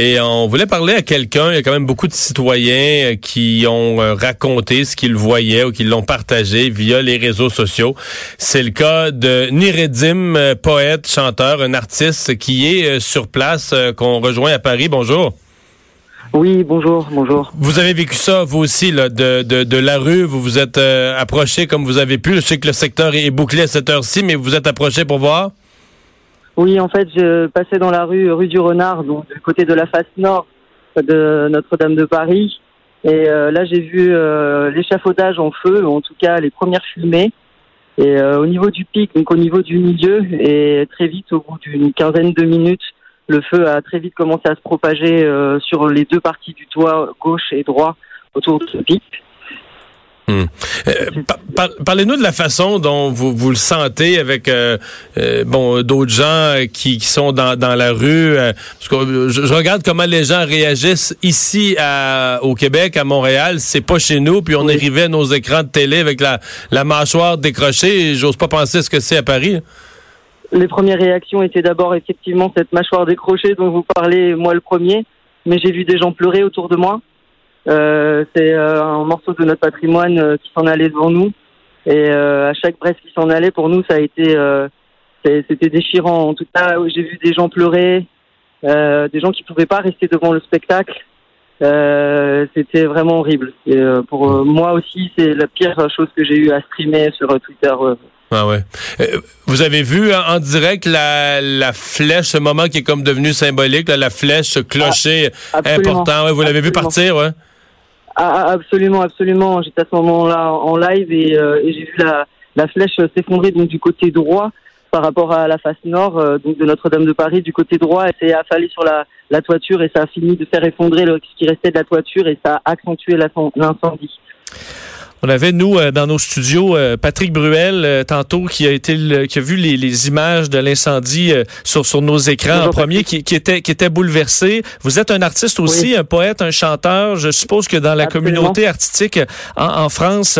Et on voulait parler à quelqu'un. Il y a quand même beaucoup de citoyens qui ont raconté ce qu'ils voyaient ou qui l'ont partagé via les réseaux sociaux. C'est le cas de Niredim, poète, chanteur, un artiste qui est sur place, qu'on rejoint à Paris. Bonjour. Oui, bonjour, bonjour. Vous avez vécu ça, vous aussi, là, de, de, de la rue. Vous vous êtes euh, approché comme vous avez pu. Je sais que le secteur est bouclé à cette heure-ci, mais vous vous êtes approché pour voir? Oui, en fait, je passais dans la rue, rue du Renard, donc du côté de la face nord de Notre-Dame de Paris. Et euh, là, j'ai vu euh, l'échafaudage en feu, en tout cas les premières fumées. Et au niveau du pic, donc au niveau du milieu, et très vite, au bout d'une quinzaine de minutes, le feu a très vite commencé à se propager euh, sur les deux parties du toit, gauche et droit, autour ce pic. Hmm. Euh, parlez-nous de la façon dont vous, vous le sentez avec euh, bon d'autres gens qui, qui, sont dans, dans la rue. parce que je, regarde comment les gens réagissent ici à, au Québec, à Montréal. C'est pas chez nous. Puis on arrivait à nos écrans de télé avec la, la mâchoire décrochée. J'ose pas penser ce que c'est à Paris les premières réactions étaient d'abord effectivement cette mâchoire décrochée dont vous parlez, moi le premier, mais j'ai vu des gens pleurer autour de moi. Euh, c'est euh, un morceau de notre patrimoine euh, qui s'en allait devant nous. Et à chaque bresse qui s'en allait, pour nous, ça a été, c'était déchirant. En tout cas, j'ai vu des gens pleurer, des gens qui pouvaient pas rester devant le spectacle. c'était vraiment horrible. Et, pour moi aussi, c'est la pire chose que j'ai eu à streamer sur Twitter ah ouais. Euh, vous avez vu hein, en direct la, la flèche, ce moment qui est comme devenu symbolique, la flèche, ce clocher ah, important. vous l'avez vu partir, ouais? Ah, ah, absolument, absolument. J'étais à ce moment-là en live et, euh, et j'ai vu la, la flèche s'effondrer donc du côté droit par rapport à la face nord euh, donc de Notre-Dame de Paris du côté droit. Elle s'est affalée sur la, la toiture et ça a fini de faire effondrer le, ce qui restait de la toiture et ça a accentué l'incendie. On avait, nous, euh, dans nos studios, euh, Patrick Bruel, euh, tantôt, qui a été qui a vu les, les images de l'incendie sur, sur nos écrans en premier, qui, qui, était, qui était bouleversé. Vous êtes un artiste aussi, un poète, un chanteur. Je suppose que dans la communauté artistique en, en France,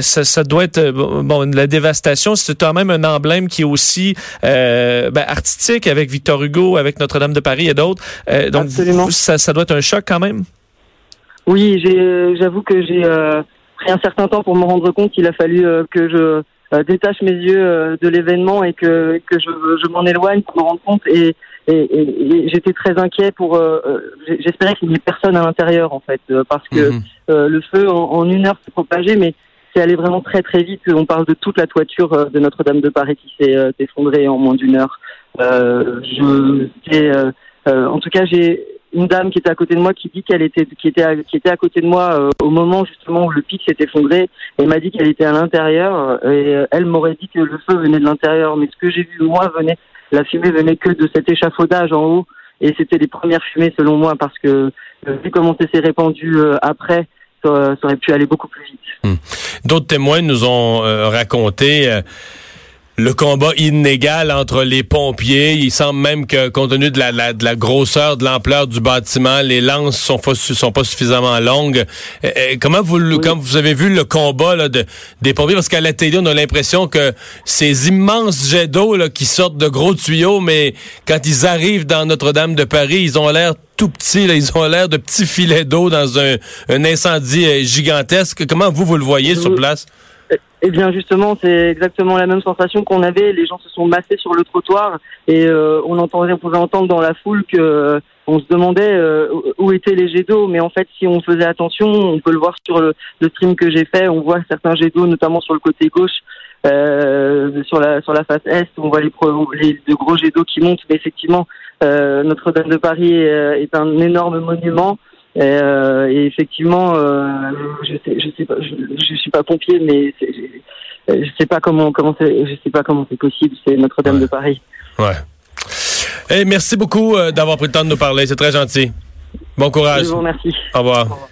ça, ça, doit être, bon, la dévastation, c'est quand même un emblème qui est aussi ben, artistique avec Victor Hugo, avec Notre-Dame de Paris et d'autres. donc, ça, ça doit être un choc quand même? Oui, j'avoue que j'ai pris un certain temps pour me rendre compte qu'il a fallu euh, que je euh, détache mes yeux euh, de l'événement et que, que je, je m'en éloigne pour me rendre compte. Et, et, j'étais très inquiet pour. J'espérais qu'il n'y ait personne à l'intérieur en fait, parce que mhm. le feu en, une heure s'est propagé, mais c'est allé vraiment très très vite. On parle de toute la toiture de Notre-Dame de Paris qui s'est effondrée en moins d'une heure. je, en tout cas, j'ai une dame qui était à côté de moi qui dit qu'elle était qui était à, qui était à côté de moi euh, au moment justement où le pic s'est effondré et m'a dit qu'elle était à l'intérieur et euh, elle m'aurait dit que le feu venait de l'intérieur mais ce que j'ai vu moi venait la fumée venait que de cet échafaudage en haut et c'était les premières fumées selon moi parce que euh, vu comment ça s'est répandu après ça, aurait pu aller beaucoup plus vite. Hmm. D'autres témoins nous ont raconté le combat inégal entre les pompiers. Il semble même que, compte tenu de la, de la grosseur, de l'ampleur du bâtiment, les lances sont pas, sont pas suffisamment longues. Euh, euh, comment vous, quand vous avez vu le combat là, de, des pompiers? Parce qu'à la télé, on a l'impression que ces immenses jets d'eau qui sortent de gros tuyaux, mais quand ils arrivent dans Notre-Dame de Paris, ils ont l'air tout petits. Là, ils ont l'air de petits filets d'eau dans un, un incendie euh, gigantesque. Comment vous, vous le voyez sur place? Eh bien justement, c'est exactement la même sensation qu'on avait. Les gens se sont massés sur le trottoir et euh, on entendait, on pouvait entendre dans la foule que euh, on se demandait euh, où étaient les jets d'eau. Mais en fait, si on faisait attention, on peut le voir sur le, stream que j'ai fait. On voit certains jets d'eau, notamment sur le côté gauche, sur la sur la face est. On voit les, les de gros jets d'eau qui montent. Mais effectivement, Notre-Dame de Paris est un énorme monument. Et, euh, et effectivement, euh, je sais, je sais pas, je, je suis pas pompier, mais je sais pas comment comment c'est, je sais pas comment c'est possible. C'est Notre-Dame de Paris. Ouais. Hey, merci beaucoup euh, d'avoir pris le temps de nous parler. C'est très gentil. Bon courage. Je vous remercie. Au revoir.